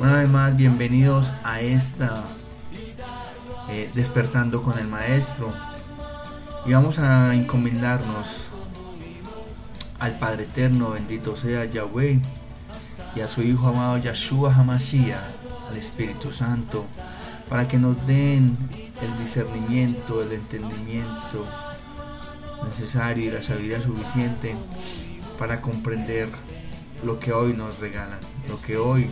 Una vez más, bienvenidos a esta eh, Despertando con el Maestro. Y vamos a encomendarnos al Padre Eterno, bendito sea Yahweh, y a su Hijo amado Yahshua HaMashiach, al Espíritu Santo, para que nos den el discernimiento, el entendimiento necesario y la sabiduría suficiente para comprender lo que hoy nos regalan, lo que hoy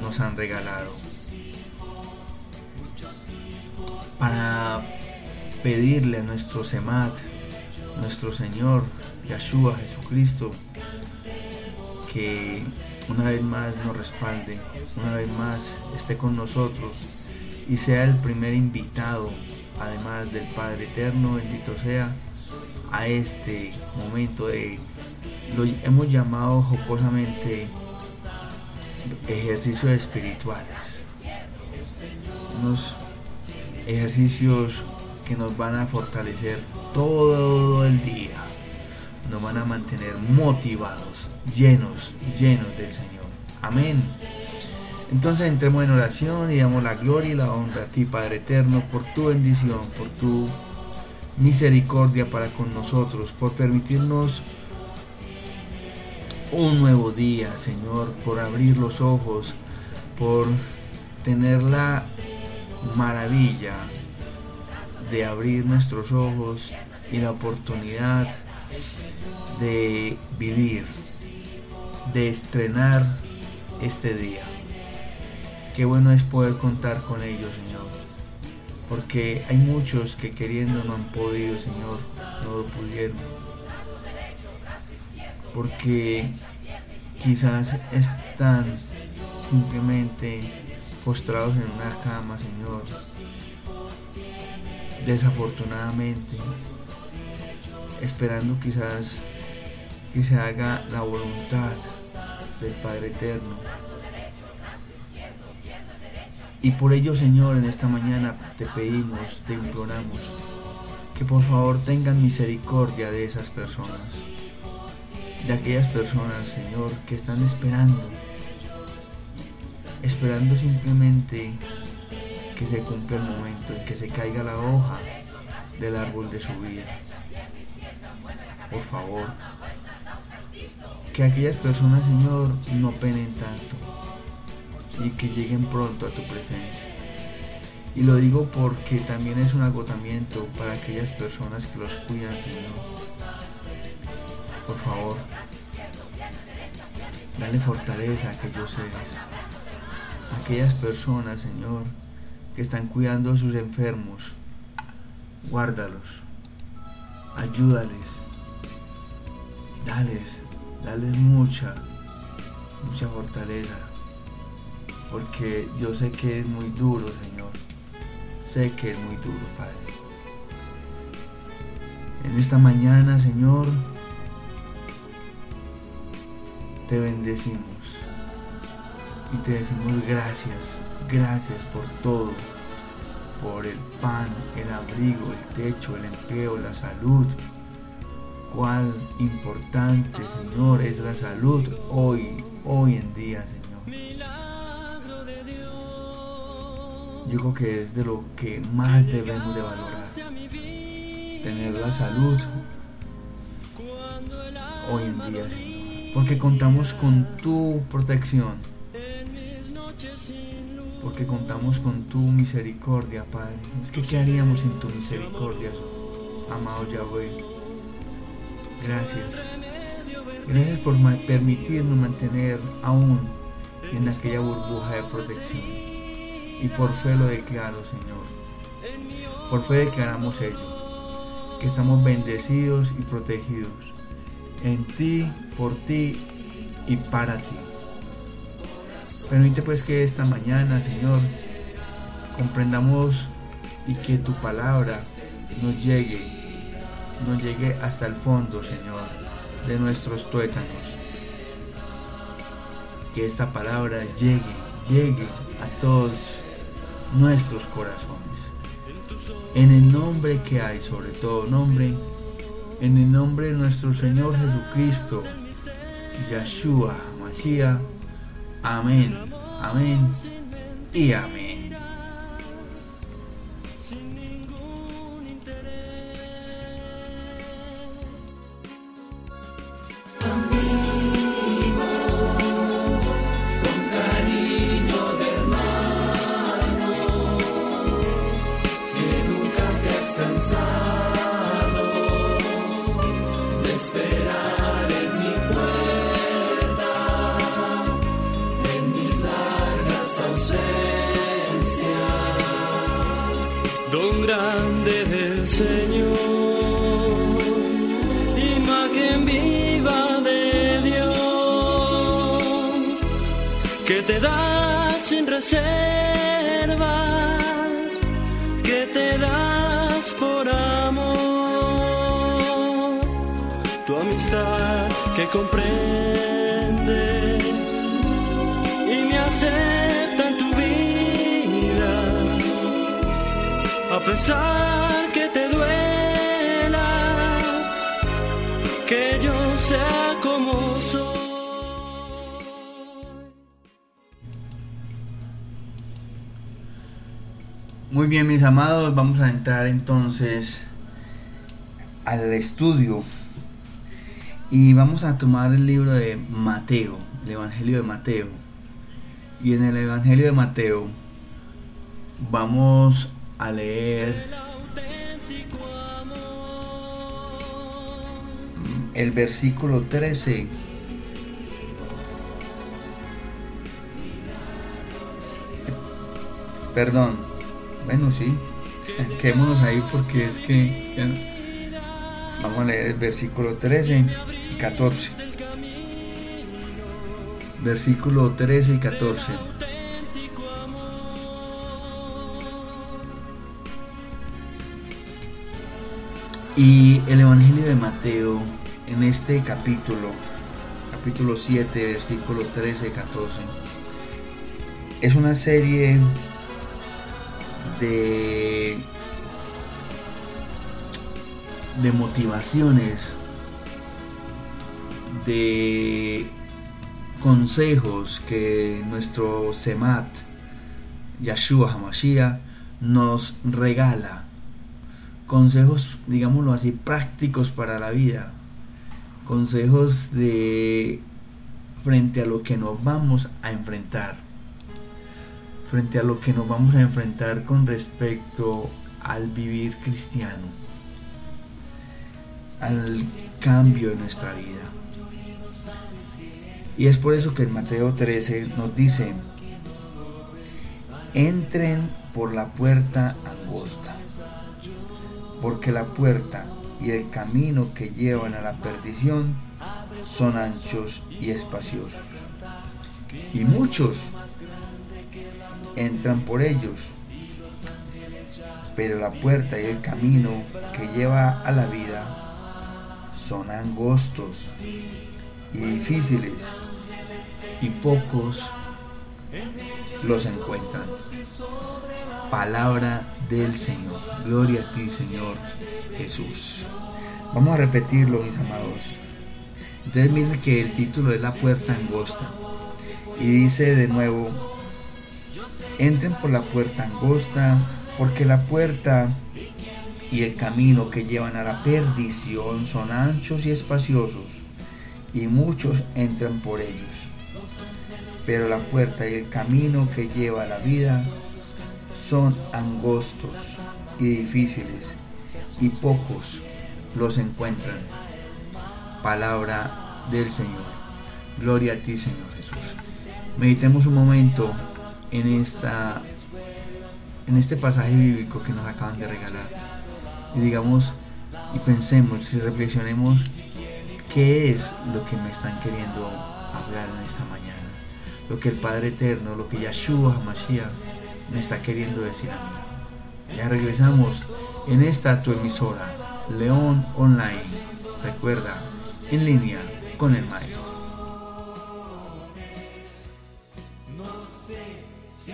nos han regalado. Para pedirle a nuestro Semat, nuestro Señor, Yahshua Jesucristo, que una vez más nos respalde, una vez más esté con nosotros y sea el primer invitado, además del Padre Eterno, bendito sea, a este momento de lo hemos llamado jocosamente ejercicios espirituales. Unos ejercicios que nos van a fortalecer todo el día. Nos van a mantener motivados, llenos, llenos del Señor. Amén. Entonces entremos en oración y damos la gloria y la honra a ti, Padre Eterno, por tu bendición, por tu misericordia para con nosotros, por permitirnos un nuevo día, Señor, por abrir los ojos, por tener la maravilla de abrir nuestros ojos y la oportunidad de vivir, de estrenar este día. Qué bueno es poder contar con ellos, Señor. Porque hay muchos que queriendo no han podido, Señor, no lo pudieron porque quizás están simplemente postrados en una cama, Señor. Desafortunadamente, esperando quizás que se haga la voluntad del Padre Eterno. Y por ello, Señor, en esta mañana te pedimos, te imploramos, que por favor tengan misericordia de esas personas de aquellas personas, Señor, que están esperando, esperando simplemente que se cumpla el momento en que se caiga la hoja del árbol de su vida. Por favor, que aquellas personas, Señor, no penen tanto y que lleguen pronto a tu presencia. Y lo digo porque también es un agotamiento para aquellas personas que los cuidan, Señor por favor, dale fortaleza a aquellos seres, a aquellas personas, Señor, que están cuidando a sus enfermos. Guárdalos, ayúdales, dales, dales mucha, mucha fortaleza, porque yo sé que es muy duro, Señor. Sé que es muy duro, Padre. En esta mañana, Señor, te bendecimos y te decimos gracias, gracias por todo, por el pan, el abrigo, el techo, el empleo, la salud. Cuál importante, Señor, es la salud hoy, hoy en día, Señor. Yo creo que es de lo que más debemos de valorar. Tener la salud hoy en día, Señor porque contamos con tu protección, porque contamos con tu misericordia, Padre. Es que, ¿qué haríamos sin tu misericordia, amado Yahweh? Gracias. Gracias por permitirnos mantener aún en aquella burbuja de protección. Y por fe lo declaro, Señor. Por fe declaramos ello, que estamos bendecidos y protegidos en ti, por ti y para ti. Permite pues que esta mañana, Señor, comprendamos y que tu palabra nos llegue, nos llegue hasta el fondo, Señor, de nuestros tuétanos. Que esta palabra llegue, llegue a todos nuestros corazones. En el nombre que hay, sobre todo nombre, en el nombre de nuestro Señor Jesucristo, Yahshua, Mashiach, Amén, amén y amén. Reservas, que te das por amor, tu amistad que comprende y me acepta en tu vida, a pesar Muy bien, mis amados, vamos a entrar entonces al estudio y vamos a tomar el libro de Mateo, el Evangelio de Mateo. Y en el Evangelio de Mateo vamos a leer el versículo 13. Perdón, bueno, sí. Quedémonos ahí porque es que vamos a leer el versículo 13 y 14. Versículo 13 y 14. Y el Evangelio de Mateo en este capítulo, capítulo 7, versículo 13 y 14, es una serie de, motivaciones, de consejos que nuestro Semat, Yahshua Hamashiach, nos regala. Consejos, digámoslo así, prácticos para la vida. Consejos de frente a lo que nos vamos a enfrentar frente a lo que nos vamos a enfrentar con respecto al vivir cristiano, al cambio de nuestra vida. Y es por eso que en Mateo 13 nos dice, entren por la puerta angosta, porque la puerta y el camino que llevan a la perdición son anchos y espaciosos. Y muchos entran por ellos. Pero la puerta y el camino que lleva a la vida son angostos y difíciles y pocos los encuentran. Palabra del Señor. Gloria a ti, Señor Jesús. Vamos a repetirlo, mis amados. Entonces miren que el título es La puerta angosta. Y dice de nuevo, entren por la puerta angosta, porque la puerta y el camino que llevan a la perdición son anchos y espaciosos, y muchos entran por ellos. Pero la puerta y el camino que lleva a la vida son angostos y difíciles, y pocos los encuentran. Palabra del Señor. Gloria a ti, Señor Jesús. Meditemos un momento en, esta, en este pasaje bíblico que nos acaban de regalar. Y digamos, y pensemos y reflexionemos qué es lo que me están queriendo hablar en esta mañana. Lo que el Padre Eterno, lo que Yahshua Hamashiach me está queriendo decir a mí. Ya regresamos en esta tu emisora, León Online. Recuerda, en línea con el Maestro.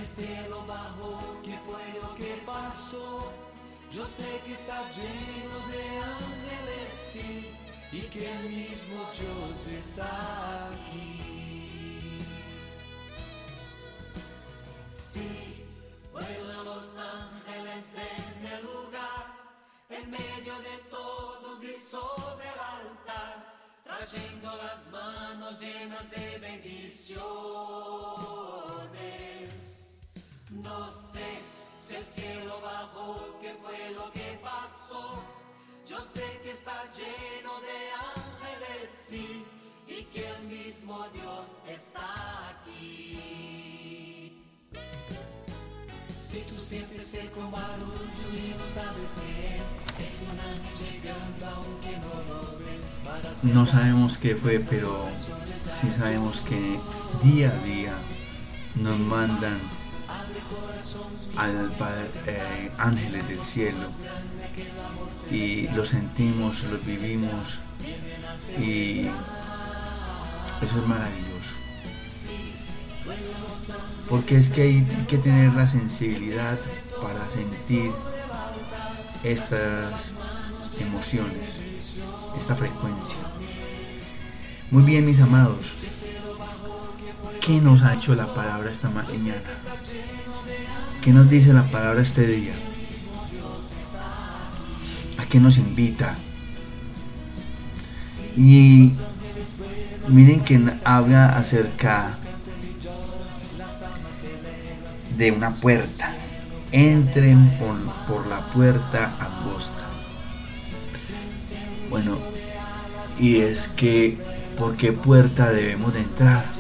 Sin é cielo bajó, que foi o que passou? Eu sei que está lleno de ángeles, e que o mesmo Deus está aqui. Sim, vuelan los ángeles en el lugar, en medio de todos e sobre o altar, trazendo as manos llenas de bendición. No sé si el cielo bajó, qué fue lo que pasó. Yo sé que está lleno de ángeles, sí, y que el mismo Dios está aquí. Si tú sientes eco barullo y no sabes qué es, es un ángel llegando aunque no lo ves. No sabemos qué fue, pero sí sabemos que día a día nos mandan al eh, ángeles del cielo y los sentimos, los vivimos y eso es maravilloso. Porque es que hay que tener la sensibilidad para sentir estas emociones, esta frecuencia. Muy bien, mis amados. ¿Qué nos ha hecho la palabra esta mañana? ¿Qué nos dice la palabra este día? ¿A qué nos invita? Y miren que habla acerca de una puerta. Entren por, por la puerta angosta. Bueno, y es que, ¿por qué puerta debemos de entrar?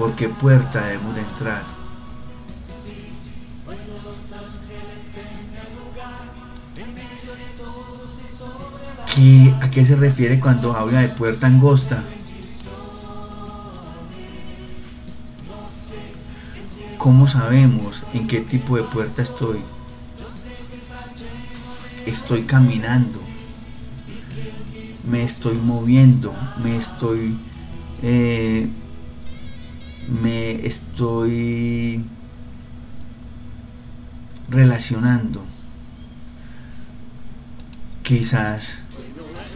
¿Por qué puerta debemos de entrar? ¿Qué- ¿A qué se refiere cuando habla de puerta angosta? ¿Cómo sabemos en qué tipo de puerta estoy? Estoy caminando, me estoy moviendo, me estoy, eh, me estoy relacionando. Quizás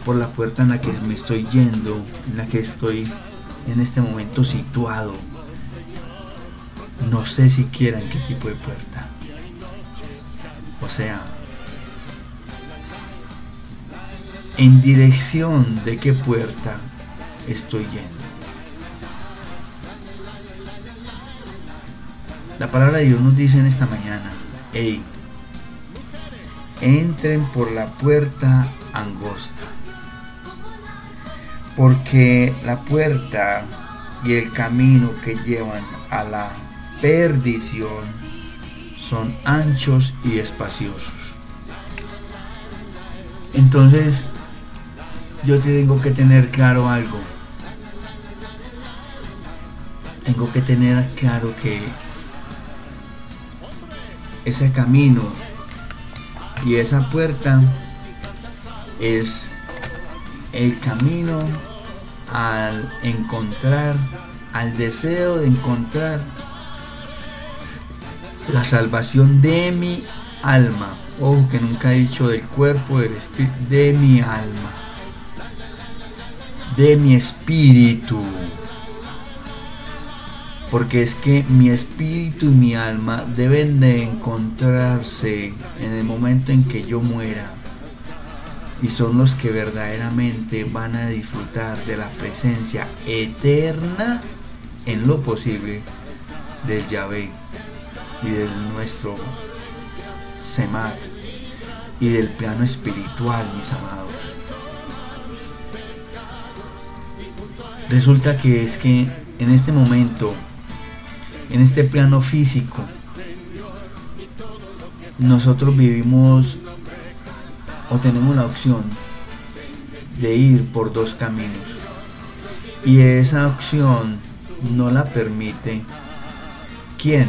por la puerta en la que me estoy yendo, en la que estoy en este momento situado. No sé siquiera en qué tipo de puerta. O sea, en dirección de qué puerta estoy yendo. La palabra de Dios nos dice en esta mañana, hey, entren por la puerta angosta. Porque la puerta y el camino que llevan a la perdición son anchos y espaciosos. Entonces, yo tengo que tener claro algo. Tengo que tener claro que ese camino y esa puerta es el camino al encontrar, al deseo de encontrar la salvación de mi alma. Ojo que nunca he dicho del cuerpo, del espíritu, de mi alma, de mi espíritu. Porque es que mi espíritu y mi alma deben de encontrarse en el momento en que yo muera. Y son los que verdaderamente van a disfrutar de la presencia eterna en lo posible del Yahvé y del nuestro Semat y del plano espiritual, mis amados. Resulta que es que en este momento, en este plano físico, nosotros vivimos o tenemos la opción de ir por dos caminos. Y esa opción no la permite ¿quién?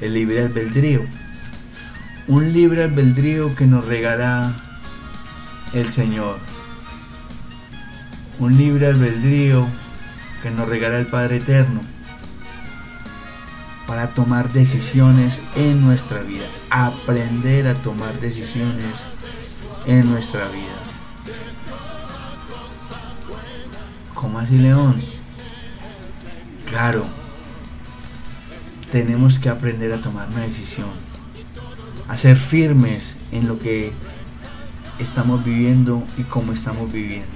El libre albedrío. Un libre albedrío que nos regala el Señor. Un libre albedrío que nos regala el Padre Eterno para tomar decisiones en nuestra vida, aprender a tomar decisiones en nuestra vida. ¿Cómo así, León? Claro, tenemos que aprender a tomar una decisión, a ser firmes en lo que estamos viviendo y cómo estamos viviendo.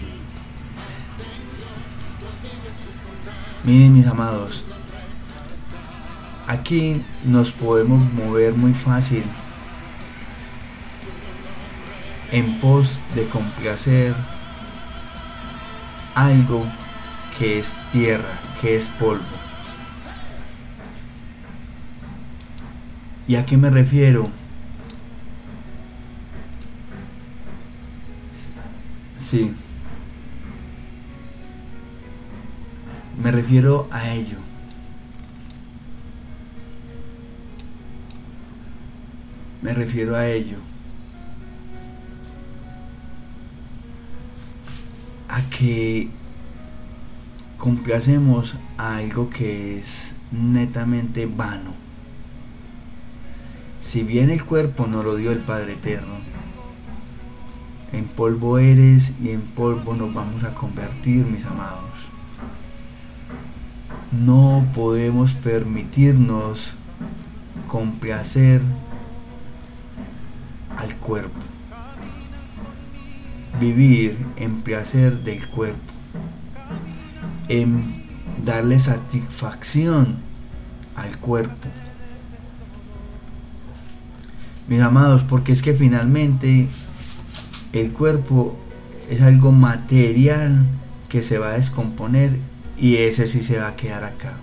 Miren mis amados, aquí nos podemos mover muy fácil en pos de complacer algo que es tierra, que es polvo. ¿Y a qué me refiero? Sí. Me refiero a ello. Me refiero a ello. A que complacemos a algo que es netamente vano. Si bien el cuerpo no lo dio el Padre Eterno, en polvo eres y en polvo nos vamos a convertir, mis amados. No podemos permitirnos complacer al cuerpo. Vivir en placer del cuerpo. En darle satisfacción al cuerpo. Mis amados, porque es que finalmente el cuerpo es algo material que se va a descomponer y ese sí se va a quedar acá.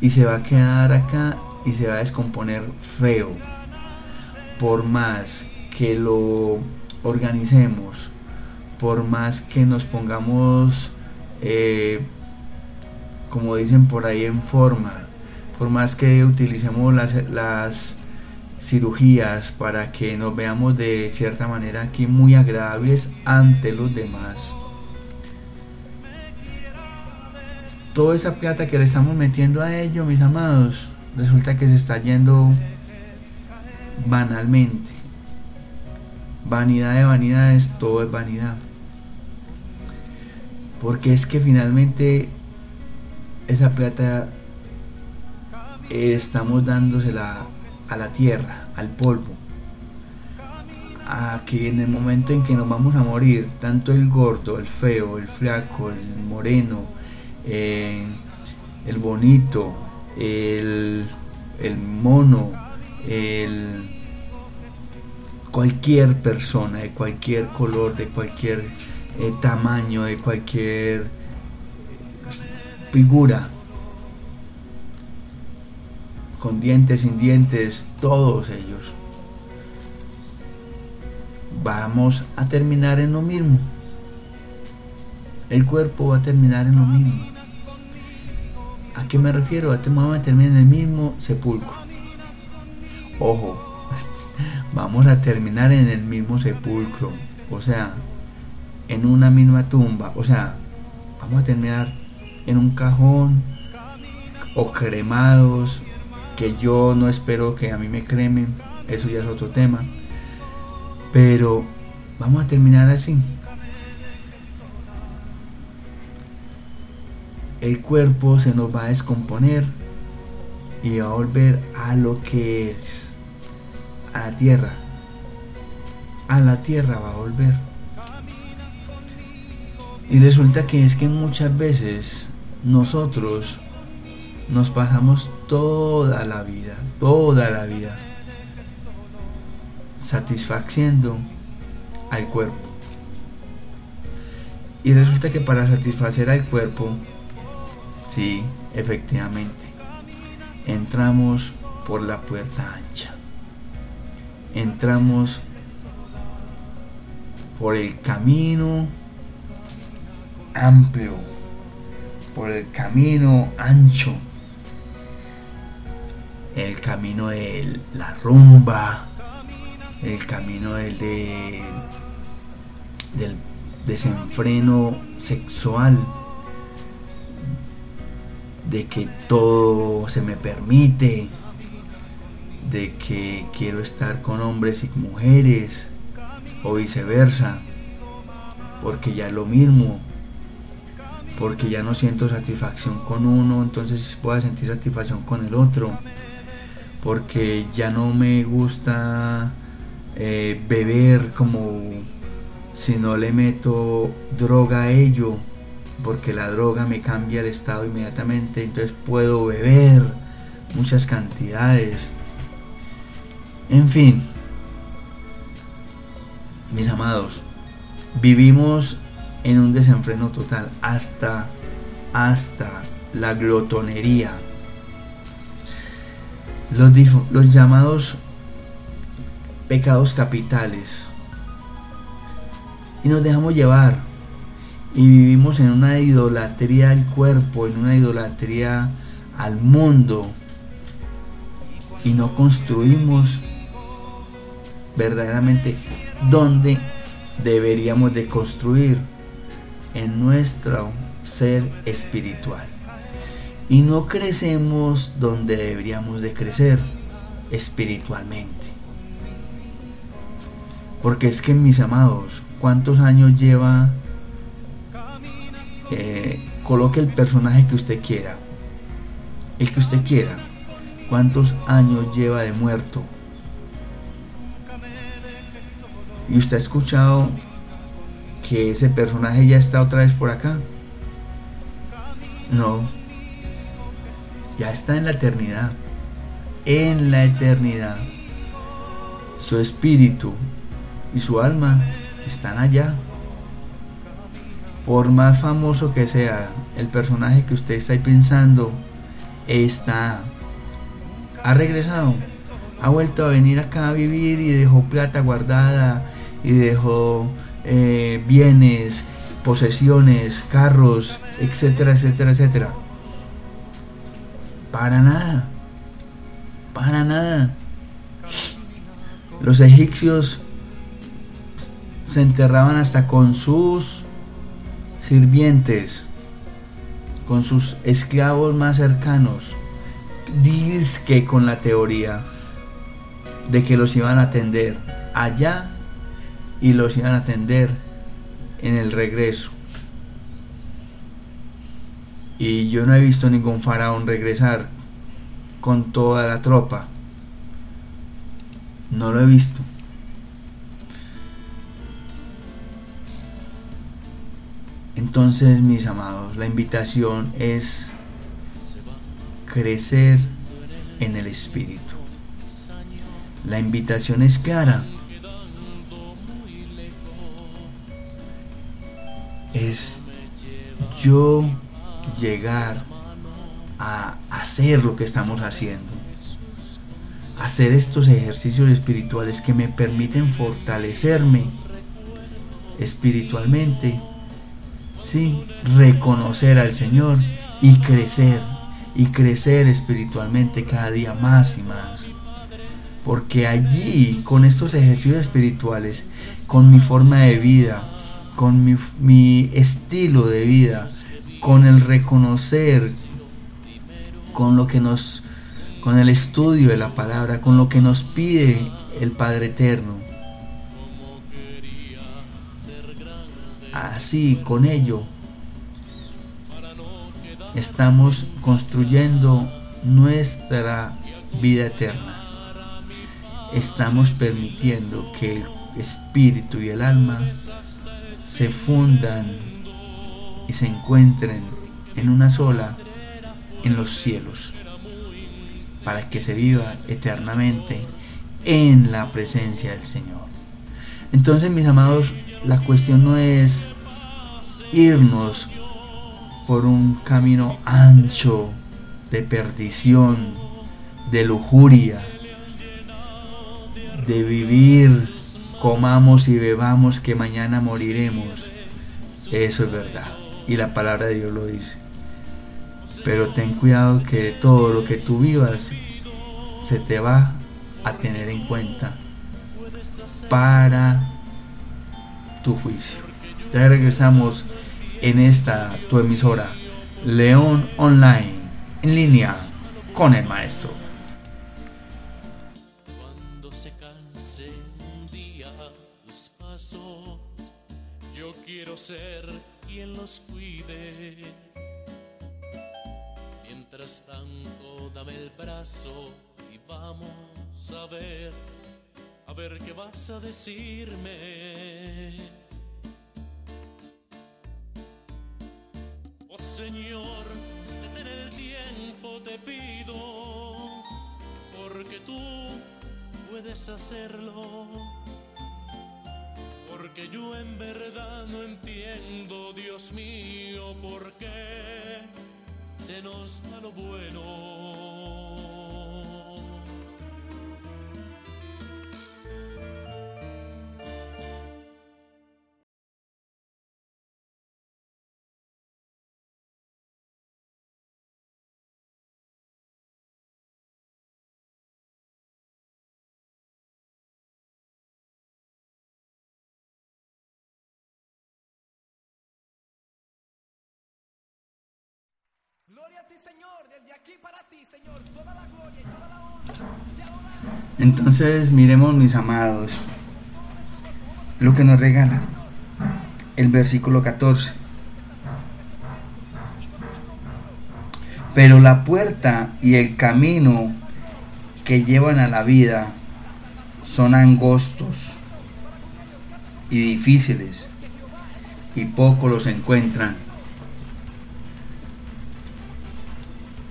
Y se va a quedar acá y se va a descomponer feo. Por más que lo organicemos, por más que nos pongamos, eh, como dicen por ahí, en forma, por más que utilicemos las, las cirugías para que nos veamos de cierta manera aquí muy agradables ante los demás. Toda esa plata que le estamos metiendo a ello, mis amados, resulta que se está yendo banalmente. Vanidad de vanidades, todo es vanidad. Porque es que finalmente esa plata eh, estamos dándosela a la tierra, al polvo. A que en el momento en que nos vamos a morir, tanto el gordo, el feo, el flaco, el moreno, eh, el bonito, el, el mono, el cualquier persona de cualquier color, de cualquier eh, tamaño, de cualquier figura, con dientes, sin dientes, todos ellos. Vamos a terminar en lo mismo. El cuerpo va a terminar en lo mismo. ¿A qué me refiero? A terminar en el mismo sepulcro. Ojo, vamos a terminar en el mismo sepulcro. O sea, en una misma tumba. O sea, vamos a terminar en un cajón o cremados que yo no espero que a mí me cremen, eso ya es otro tema. Pero vamos a terminar así. El cuerpo se nos va a descomponer y va a volver a lo que es, a la tierra. A la tierra va a volver. Y resulta que es que muchas veces nosotros nos pasamos toda la vida, toda la vida, satisfaciendo al cuerpo. Y resulta que para satisfacer al cuerpo, sí, efectivamente, entramos por la puerta ancha. Entramos por el camino amplio, por el camino ancho el camino de la rumba, el camino del, del desenfreno sexual, de que todo se me permite, de que quiero estar con hombres y mujeres, o viceversa, porque ya es lo mismo, porque ya no siento satisfacción con uno, entonces puedo sentir satisfacción con el otro porque ya no me gusta eh, beber como si no le meto droga a ello, porque la droga me cambia el estado inmediatamente, entonces puedo beber muchas cantidades. En fin, mis amados, vivimos en un desenfreno total hasta hasta la glotonería. Los, los llamados pecados capitales. Y nos dejamos llevar. Y vivimos en una idolatría al cuerpo, en una idolatría al mundo. Y no construimos verdaderamente donde deberíamos de construir en nuestro ser espiritual. Y no crecemos donde deberíamos de crecer espiritualmente. Porque es que mis amados, ¿cuántos años lleva? Eh, coloque el personaje que usted quiera. El que usted quiera. ¿Cuántos años lleva de muerto? Y usted ha escuchado que ese personaje ya está otra vez por acá. No. Ya está en la eternidad. En la eternidad. Su espíritu y su alma están allá. Por más famoso que sea el personaje que usted está pensando, está. Ha regresado. Ha vuelto a venir acá a vivir y dejó plata guardada y dejó eh, bienes, posesiones, carros, etcétera, etcétera, etcétera. Para nada. Para nada. Los egipcios se enterraban hasta con sus sirvientes, con sus esclavos más cercanos. Que con la teoría de que los iban a atender allá y los iban a atender en el regreso. Y yo no he visto ningún faraón regresar con toda la tropa. No lo he visto. Entonces, mis amados, la invitación es crecer en el Espíritu. La invitación es clara. Es yo llegar a hacer lo que estamos haciendo. Hacer estos ejercicios espirituales que me permiten fortalecerme espiritualmente. Sí, reconocer al Señor y crecer y crecer espiritualmente cada día más y más. Porque allí, con estos ejercicios espirituales, con mi forma de vida, con mi, estilo de vida, con el reconocer, con lo que nos, con el estudio de la palabra, con lo que nos pide el Padre Eterno. Así, con ello, estamos construyendo nuestra vida eterna. Estamos permitiendo que el espíritu y el alma se fundan y se encuentren en una sola en los cielos, para que se viva eternamente en la presencia del Señor. Entonces, mis amados, la cuestión no es irnos por un camino ancho de perdición, de lujuria, de vivir, comamos y bebamos que mañana moriremos. Eso es verdad y la palabra de Dios lo dice. Pero ten cuidado que todo lo que tú vivas se te va a tener en cuenta para tu juicio. Ya regresamos en esta tu emisora León Online en línea con el maestro. Cuando se canse un día tus pasos, yo quiero ser quien los cuide. Mientras tanto, dame el brazo y vamos a ver a ver qué vas a decirme. Oh Señor, detén el tiempo, te pido, porque tú puedes hacerlo. Porque yo en verdad no entiendo, Dios mío, por qué se nos va lo bueno. Entonces miremos mis amados lo que nos regala el versículo 14. Pero la puerta y el camino que llevan a la vida son angostos y difíciles y pocos los encuentran.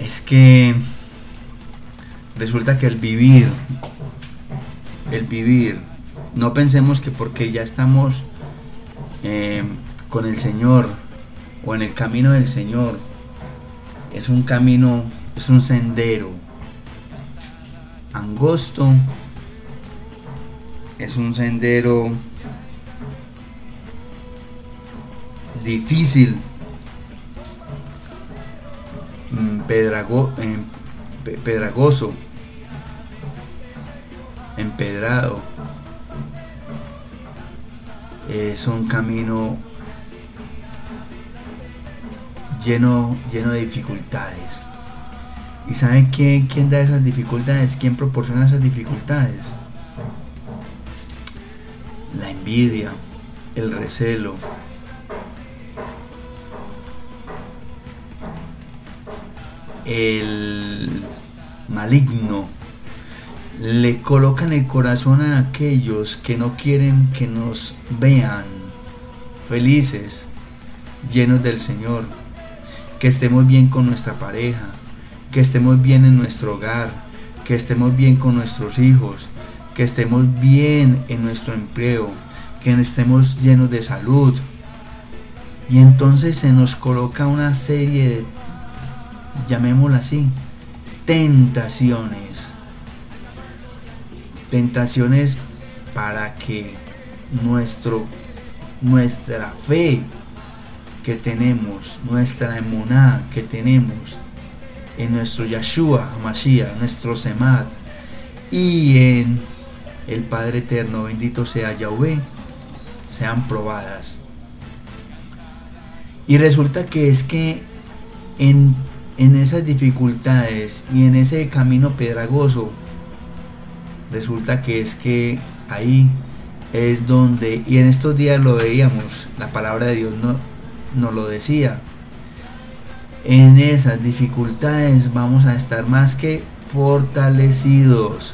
Es que resulta que el vivir, el vivir, no pensemos que porque ya estamos eh, con el Señor o en el camino del Señor, es un camino, es un sendero angosto, es un sendero difícil, em, pe- pedragoso, empedrado. Es un camino lleno, lleno de dificultades. ¿Y saben quién, quién da esas dificultades? ¿Quién proporciona esas dificultades? La envidia, el recelo, el maligno le coloca en el corazón a aquellos que no quieren que nos vean felices, llenos del Señor, que estemos bien con nuestra pareja, que estemos bien en nuestro hogar, que estemos bien con nuestros hijos, que estemos bien en nuestro empleo, que estemos llenos de salud. Y entonces se nos coloca una serie de, llamémosla así, tentaciones. Tentaciones para que nuestro, nuestra fe que tenemos, nuestra emuná que tenemos en nuestro Yahshua Mashiach, nuestro Semat y en el Padre Eterno, bendito sea Yahweh, sean probadas. Y resulta que es que en, en esas dificultades y en ese camino pedragoso, resulta que es que ahí es donde, y en estos días lo veíamos, la palabra de Dios no, nos lo decía, en esas dificultades vamos a estar más que fortalecidos,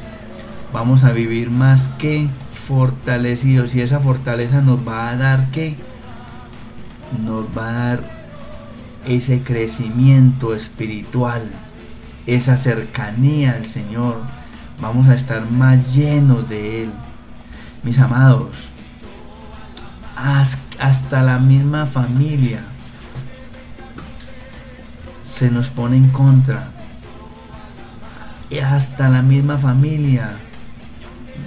vamos a vivir más que fortalecidos. Y esa fortaleza nos va a dar que nos va a dar ese crecimiento espiritual, esa cercanía al Señor, vamos a estar más llenos de Él. Mis amados, hasta la misma familia se nos pone en contra. Y hasta la misma familia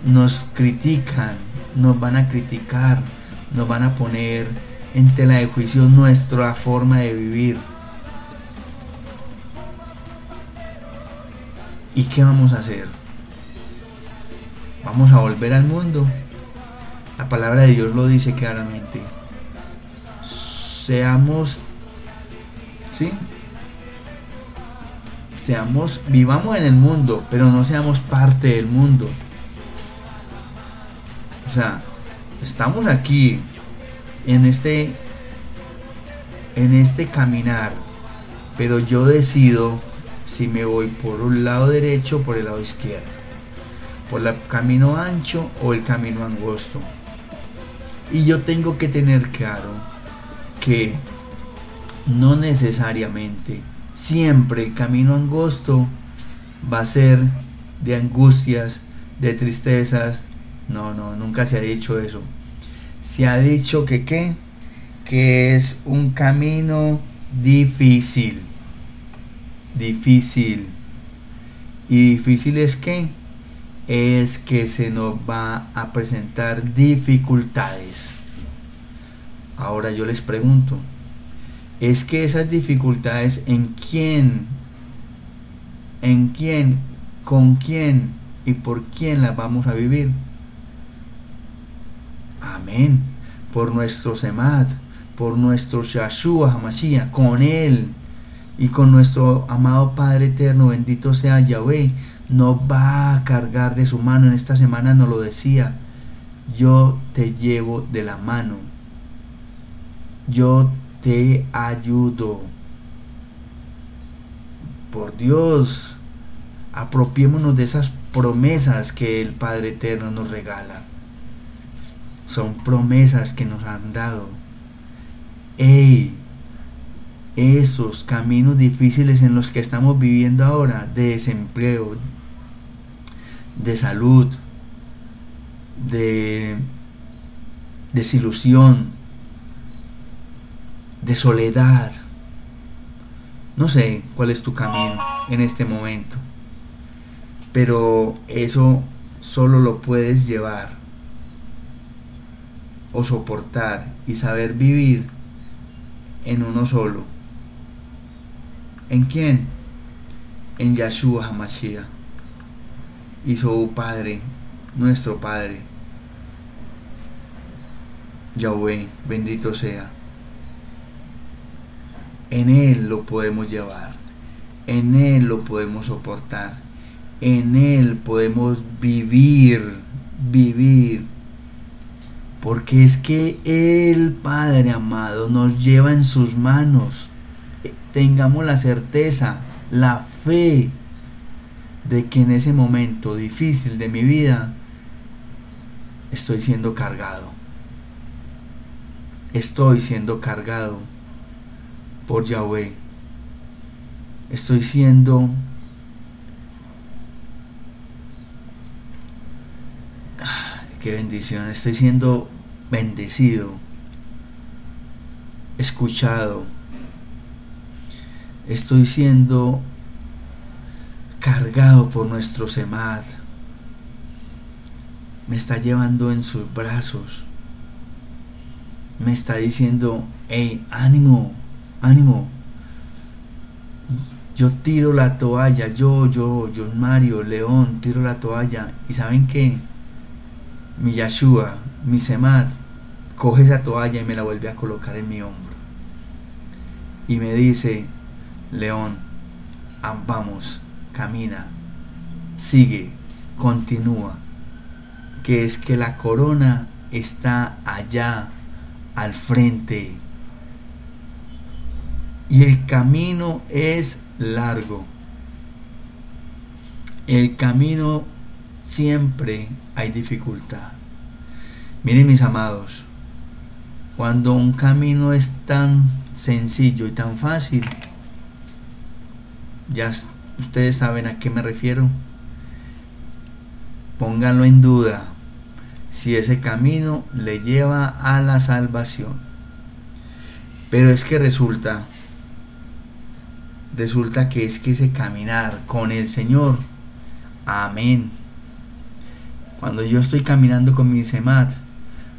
nos critican, nos van a criticar, nos van a poner en tela de juicio nuestra forma de vivir. ¿Y qué vamos a hacer? Vamos a volver al mundo. La palabra de Dios lo dice claramente. Seamos, ¿sí? Seamos, vivamos en el mundo, pero no seamos parte del mundo. O sea, estamos aquí en este en este caminar, pero yo decido si me voy por un lado derecho o por el lado izquierdo. por el camino ancho o el camino angosto. Y yo tengo que tener claro que no necesariamente siempre el camino angosto va a ser de angustias, de tristezas. No, no, nunca se ha dicho eso. Se ha dicho que qué? Que es un camino difícil. Difícil. ¿Y difícil es qué? Es que se nos va a presentar dificultades. Ahora yo les pregunto, ¿es que esas dificultades en quién, en quién, con quién y por quién las vamos a vivir? Amén. Por nuestro Semad, por nuestro Yahshua Hamashiach, con Él y con nuestro amado Padre Eterno, bendito sea Yahweh, nos va a cargar de su mano. En esta semana nos lo decía, yo te llevo de la mano, yo te ayudo. Por Dios, apropiémonos de esas promesas que el Padre Eterno nos regala. Son promesas que nos han dado. ¡Ey! Esos caminos difíciles en los que estamos viviendo ahora, de desempleo, de salud, de desilusión, de soledad. No sé cuál es tu camino en este momento, pero eso solo lo puedes llevar o soportar y saber vivir en uno solo. ¿En quién? En Yahshua HaMashiach y su Padre, nuestro Padre. Yahweh, bendito sea. En Él lo podemos llevar, en Él lo podemos soportar, en Él podemos vivir, vivir porque es que el Padre amado nos lleva en sus manos. Tengamos la certeza, la fe de que en ese momento difícil de mi vida estoy siendo cargado. Estoy siendo cargado por Yahweh. Estoy siendo qué bendición. Estoy siendo bendecido, escuchado. Estoy siendo cargado por nuestro Semad. Me está llevando en sus brazos. Me está diciendo, hey, ánimo, ánimo. Yo tiro la toalla, yo, yo, yo, Mario, León, tiro la toalla. ¿Y saben qué? mi Yahshua, mi Semat, coge esa toalla y me la vuelve a colocar en mi hombro. Y me dice, León, vamos, camina, sigue, continúa, que es que la corona está allá, al frente. Y el camino es largo. El camino siempre hay dificultad. Miren mis amados, cuando un camino es tan sencillo y tan fácil, ya ustedes saben a qué me refiero. Pónganlo en duda si ese camino le lleva a la salvación. Pero es que resulta, resulta que es que ese caminar con el Señor, amén cuando yo estoy caminando con mi Semat,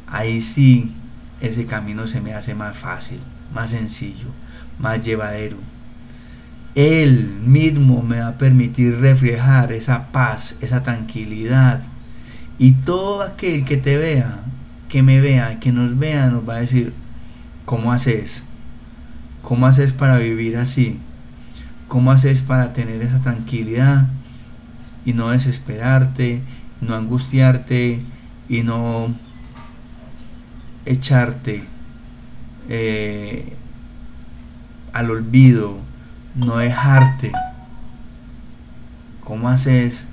ahí sí ese camino se me hace más fácil, más sencillo, más llevadero. Él mismo me va a permitir reflejar esa paz, esa tranquilidad. Y todo aquel que te vea, que me vea, que nos vea, nos va a decir, ¿cómo haces? ¿Cómo haces para vivir así? ¿Cómo haces para tener esa tranquilidad y no desesperarte no angustiarte y no echarte eh, al olvido, no dejarte. ¿Cómo haces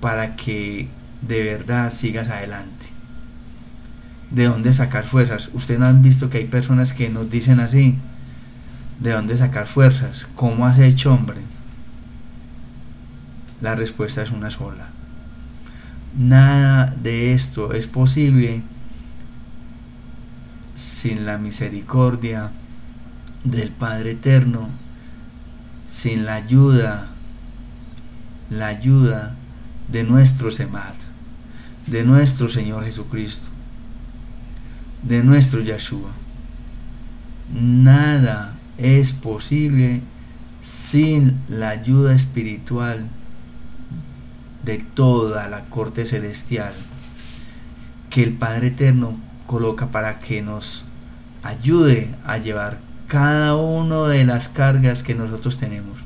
para que de verdad sigas adelante. ¿De dónde sacar fuerzas? Ustedes no han visto que hay personas que nos dicen así. ¿De dónde sacar fuerzas? ¿Cómo has hecho, hombre? La respuesta es una sola. Nada de esto es posible sin la misericordia del Padre Eterno, sin la ayuda, la ayuda de nuestro Semad, de nuestro Señor Jesucristo, de nuestro Yeshua. Nada es posible sin la ayuda espiritual de toda la corte celestial que el Padre Eterno coloca para que nos ayude a llevar cada una de las cargas que nosotros tenemos.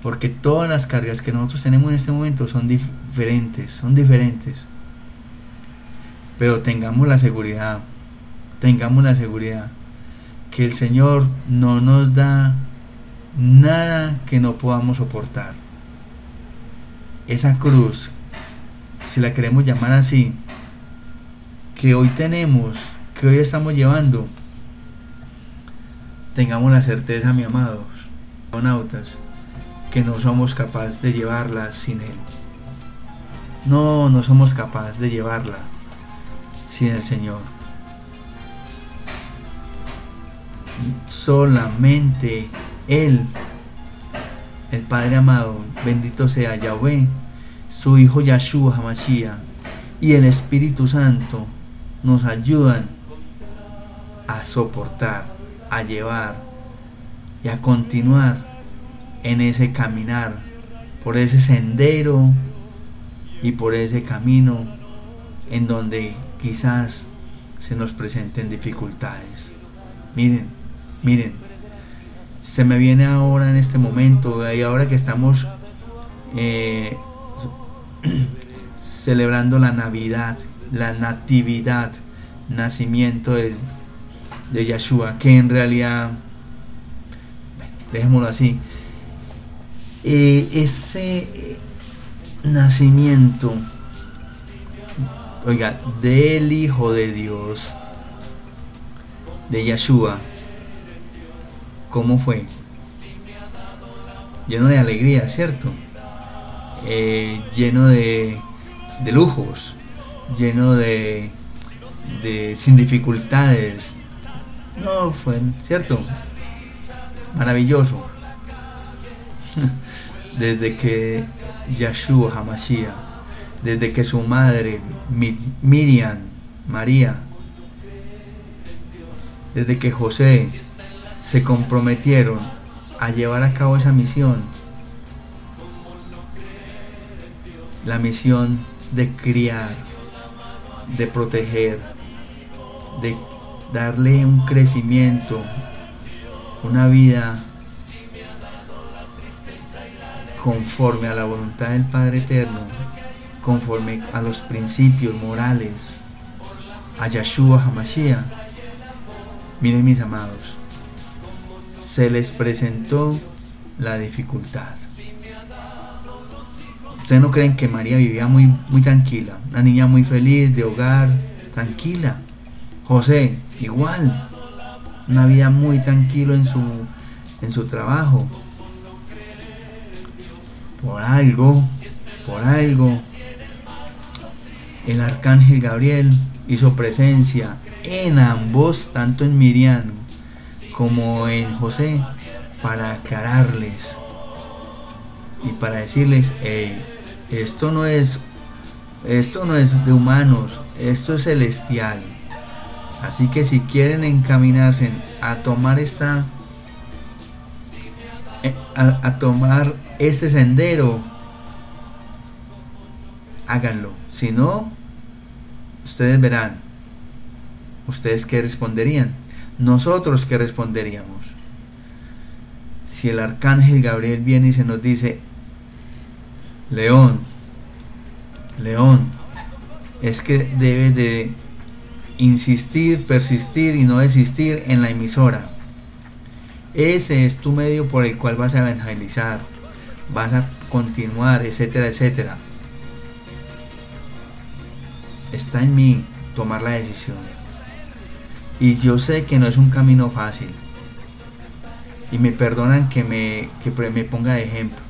Porque todas las cargas que nosotros tenemos en este momento son diferentes, son diferentes. Pero tengamos la seguridad, tengamos la seguridad que el Señor no nos da nada que no podamos soportar. Esa cruz, si la queremos llamar así, que hoy tenemos, que hoy estamos llevando, tengamos la certeza, mi amados, nautas, que no somos capaces de llevarla sin Él. No, no somos capaces de llevarla sin el Señor. Solamente Él, el Padre amado, bendito sea Yahweh, su Hijo Yahshua Hamashiach y el Espíritu Santo nos ayudan a soportar, a llevar y a continuar en ese caminar, por ese sendero y por ese camino en donde quizás se nos presenten dificultades. Miren, miren, se me viene ahora en este momento, y ahora que estamos eh, celebrando la Navidad, la natividad, nacimiento de, de Yeshua, que en realidad, dejémoslo así, eh, ese nacimiento, oiga, del Hijo de Dios, de Yeshua, ¿cómo fue? Lleno de alegría, ¿cierto? Eh, lleno de, de lujos, lleno de, de sin dificultades. No fue, ¿cierto? Maravilloso. Desde que Yeshua Hamashiach, desde que su madre Miriam, María, desde que José se comprometieron a llevar a cabo esa misión, la misión de criar, de proteger, de darle un crecimiento, una vida conforme a la voluntad del Padre Eterno, conforme a los principios morales, a Yeshua Hamashiach. Miren mis amados, se les presentó la dificultad. ¿Ustedes no creen que María vivía muy, muy tranquila? Una niña muy feliz, de hogar, tranquila. José, igual. Una vida muy tranquilo en su, en su trabajo. Por algo, por algo, el arcángel Gabriel hizo presencia en ambos, tanto en Miriam como en José, para aclararles y para decirles, esto no es esto no es de humanos, esto es celestial. Así que si quieren encaminarse a tomar esta eh, a, a tomar este sendero, háganlo. Si no, ustedes verán. ¿Ustedes qué responderían? Nosotros qué responderíamos. Si el arcángel Gabriel viene y se nos dice, León, León, es que debes de insistir, persistir y no desistir en la emisora. Ese es tu medio por el cual vas a evangelizar, vas a continuar, etcétera, etcétera. está en mí tomar la decisión. Y yo sé que no es un camino fácil. Y me perdonan que me, que me ponga de ejemplo.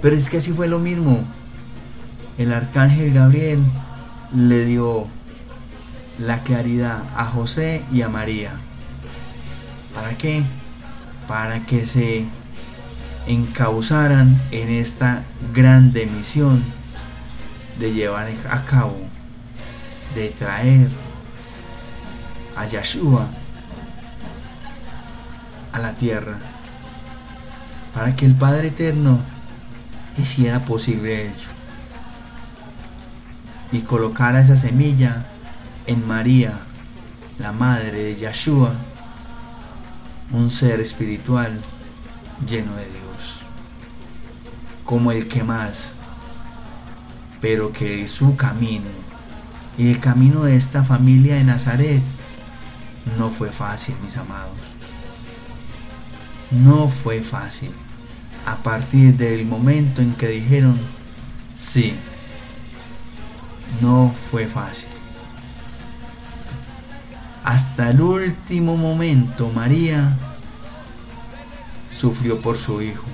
Pero es que así fue lo mismo. El arcángel Gabriel le dio la claridad a José y a María. ¿Para qué? Para que se encauzaran en esta grande misión de llevar a cabo, de traer a Yeshua a la tierra, para que el Padre Eterno hiciera posible ello y colocara esa semilla en María, la madre de Yeshua, un ser espiritual lleno de Dios, como el que más, pero que su camino y el camino de esta familia de Nazaret no fue fácil, mis amados. No fue fácil. A partir del momento en que dijeron, sí, no fue fácil. Hasta el último momento María sufrió por su hijo.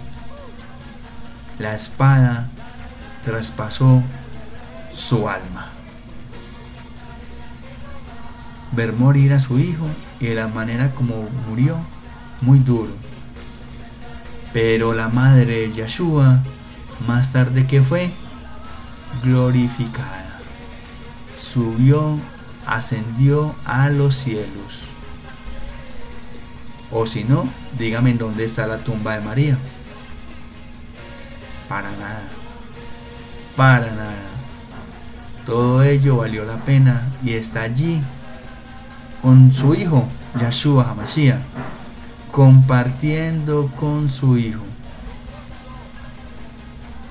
La espada traspasó su alma. Ver morir a su hijo y de la manera como murió, muy duro. Pero la madre de Yeshua, más tarde que fue, glorificada. Subió ascendió a los cielos. O si no, dígame en dónde está la tumba de María. Para nada. Para nada. Todo ello valió la pena y está allí con su hijo, Yahshua HaMashiach, compartiendo con su hijo.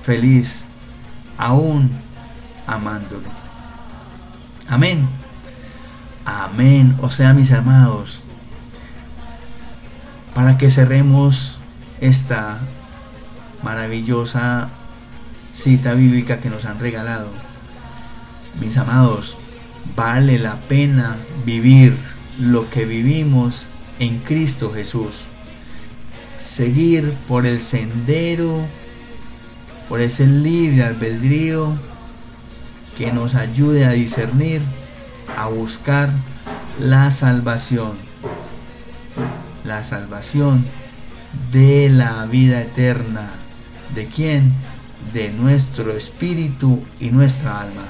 Feliz, aún amándolo. Amén. Amén. O sea, mis amados, para que cerremos esta maravillosa cita bíblica que nos han regalado. Mis amados, vale la pena vivir lo que vivimos en Cristo Jesús. Seguir por el sendero, por ese libre albedrío que nos ayude a discernir a buscar la salvación. La salvación de la vida eterna. ¿De quién? De nuestro espíritu y nuestra alma.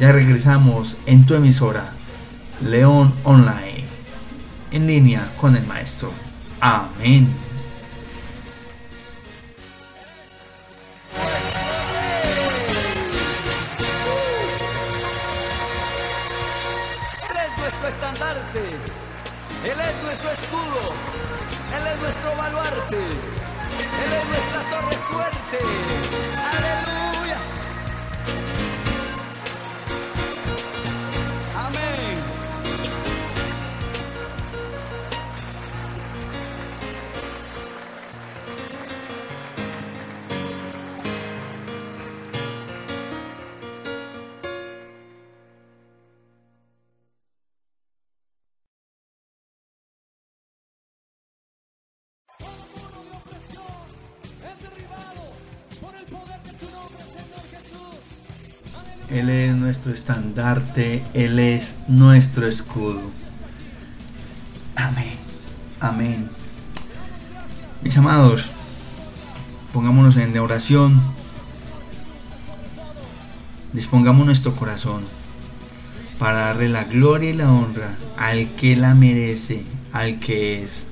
Ya regresamos en tu emisora, León Online, en línea con el Maestro. Amén. Nuestro estandarte, Él es nuestro escudo. Amén, amén. Mis amados, pongámonos en oración, dispongamos nuestro corazón para darle la gloria y la honra al que la merece, al que es,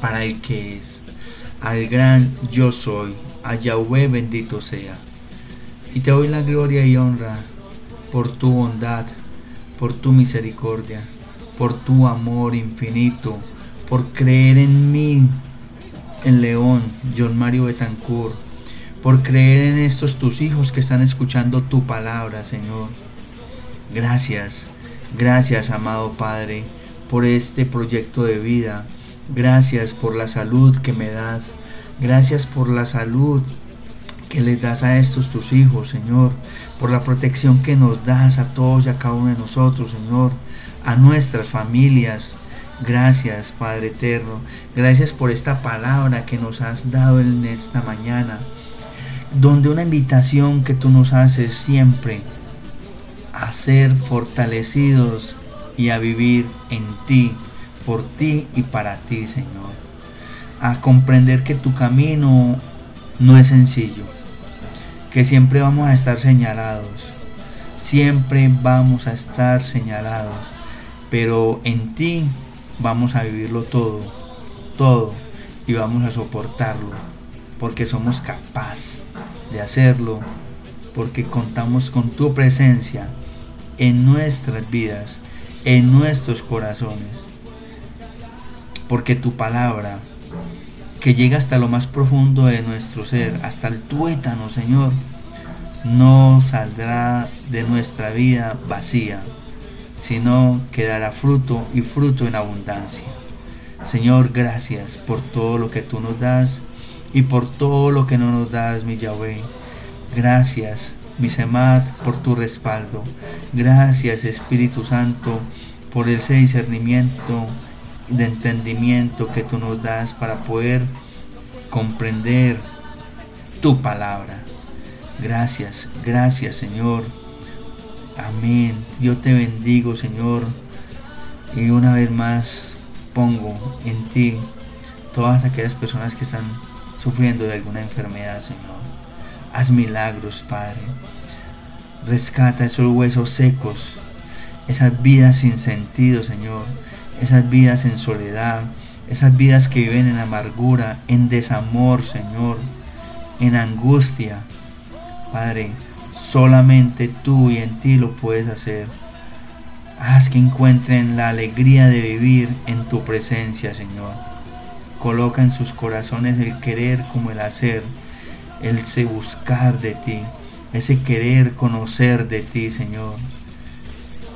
para el que es, al gran yo soy, a Yahweh bendito sea. Y te doy la gloria y honra por tu bondad, por tu misericordia, por tu amor infinito, por creer en mí, en León, John Mario Betancourt, por creer en estos tus hijos que están escuchando tu palabra, Señor. Gracias, gracias, amado Padre, por este proyecto de vida. Gracias por la salud que me das. Gracias por la salud que les das a estos tus hijos, Señor, por la protección que nos das a todos y a cada uno de nosotros, Señor, a nuestras familias. Gracias, Padre Eterno. Gracias por esta palabra que nos has dado en esta mañana, donde una invitación que tú nos haces siempre a ser fortalecidos y a vivir en ti, por ti y para ti, Señor. A comprender que tu camino no es sencillo, que siempre vamos a estar señalados, siempre vamos a estar señalados, pero en ti vamos a vivirlo todo, todo, y vamos a soportarlo, porque somos capaces de hacerlo, porque contamos con tu presencia en nuestras vidas, en nuestros corazones, porque tu palabra que llega hasta lo más profundo de nuestro ser, hasta el tuétano, Señor, no saldrá de nuestra vida vacía, sino que dará fruto y fruto en abundancia. Señor, gracias por todo lo que tú nos das y por todo lo que no nos das, mi Yahweh. Gracias, mi Semat, por tu respaldo. Gracias, Espíritu Santo, por ese discernimiento de entendimiento que tú nos das para poder comprender tu palabra. Gracias, gracias Señor. Amén. Yo te bendigo Señor. Y una vez más pongo en ti todas aquellas personas que están sufriendo de alguna enfermedad Señor. Haz milagros Padre. Rescata esos huesos secos. Esas vidas sin sentido Señor esas vidas en soledad, esas vidas que viven en amargura, en desamor, Señor, en angustia. Padre, solamente tú y en ti lo puedes hacer. Haz que encuentren la alegría de vivir en tu presencia, Señor. Coloca en sus corazones el querer como el hacer, el se buscar de ti, ese querer conocer de ti, Señor.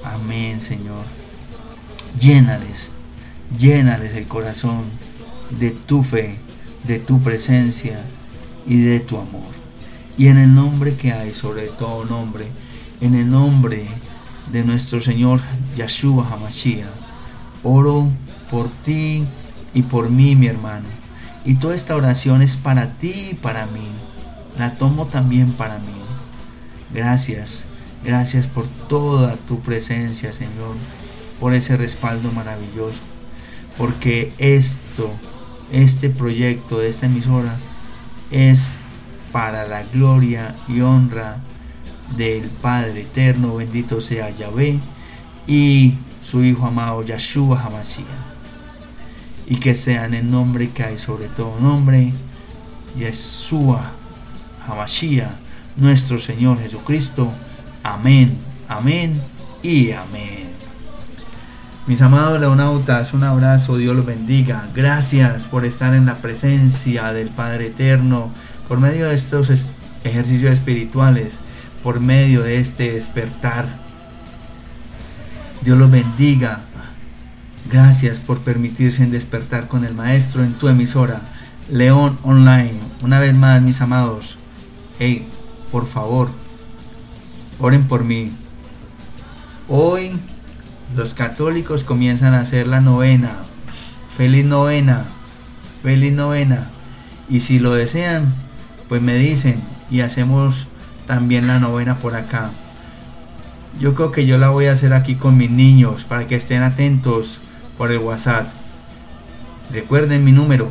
Amén, Señor. Llénales, llénales el corazón de tu fe, de tu presencia y de tu amor. Y en el nombre que hay sobre todo nombre, en el nombre de nuestro Señor Yahshua Hamashiach, oro por ti y por mí, mi hermano. Y toda esta oración es para ti y para mí. La tomo también para mí. Gracias, gracias por toda tu presencia, Señor por ese respaldo maravilloso. Porque esto, este proyecto de esta emisora es para la gloria y honra del Padre Eterno, bendito sea Yahvé, y su Hijo amado Yahshua Hamashiach. Y que sea en el nombre que hay sobre todo nombre, Yeshua Hamashiach, nuestro Señor Jesucristo. Amén, amén y amén. Mis amados leonautas, un abrazo, Dios los bendiga. Gracias por estar en la presencia del Padre Eterno, por medio de estos ejercicios espirituales, por medio de este despertar. Dios los bendiga. Gracias por permitirse en despertar con el Maestro en tu emisora, León Online. Una vez más, mis amados, hey, por favor, oren por mí. Hoy los católicos comienzan a hacer la novena. Feliz novena, feliz novena. Y si lo desean, pues me dicen y hacemos también la novena por acá. Yo creo que yo la voy a hacer aquí con mis niños para que estén atentos por el WhatsApp. Recuerden mi número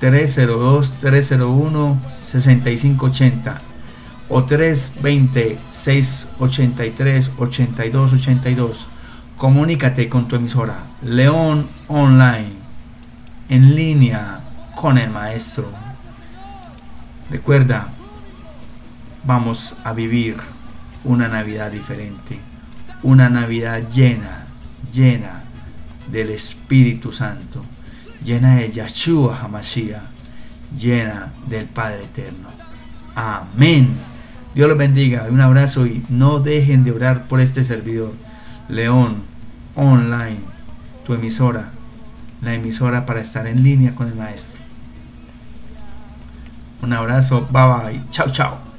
302-301-6580 o 320-683-8282 comunícate con tu emisora León Online en línea con el maestro. Recuerda, vamos a vivir una Navidad diferente, una Navidad llena, llena del Espíritu Santo, llena de Yahshua Hamashiach, llena del Padre Eterno. Amén. Dios los bendiga, un abrazo y no dejen de orar por este servidor, León online, tu emisora, la emisora para estar en línea con el maestro. Un abrazo, bye bye, chao chao.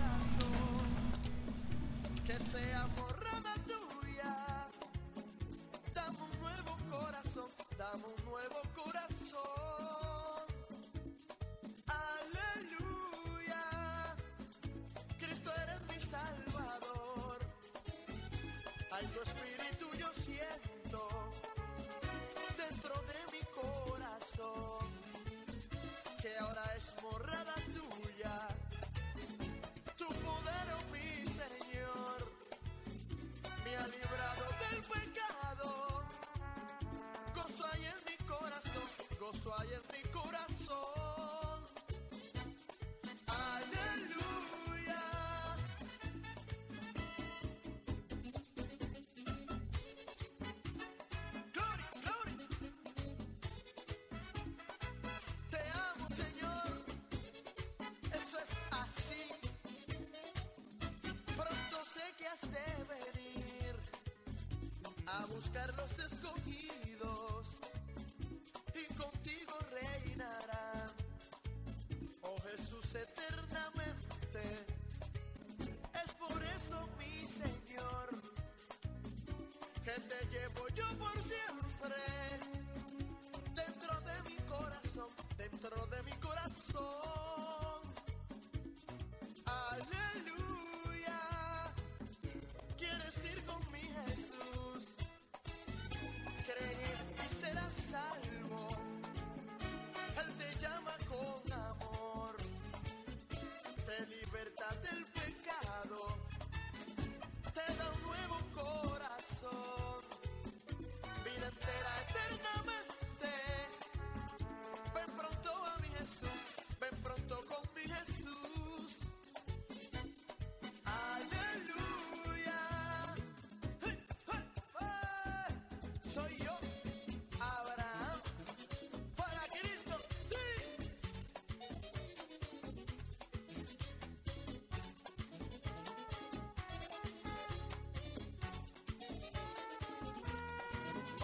soy yo, Abraham. Para Cristo, sí.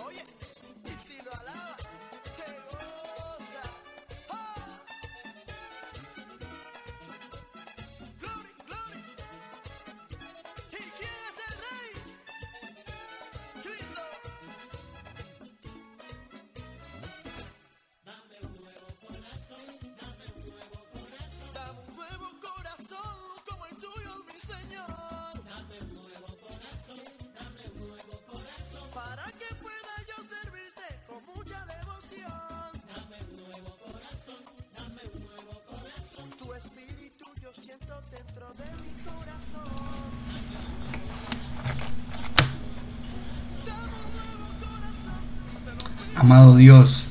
Oye, y si lo alaba. Amado Dios,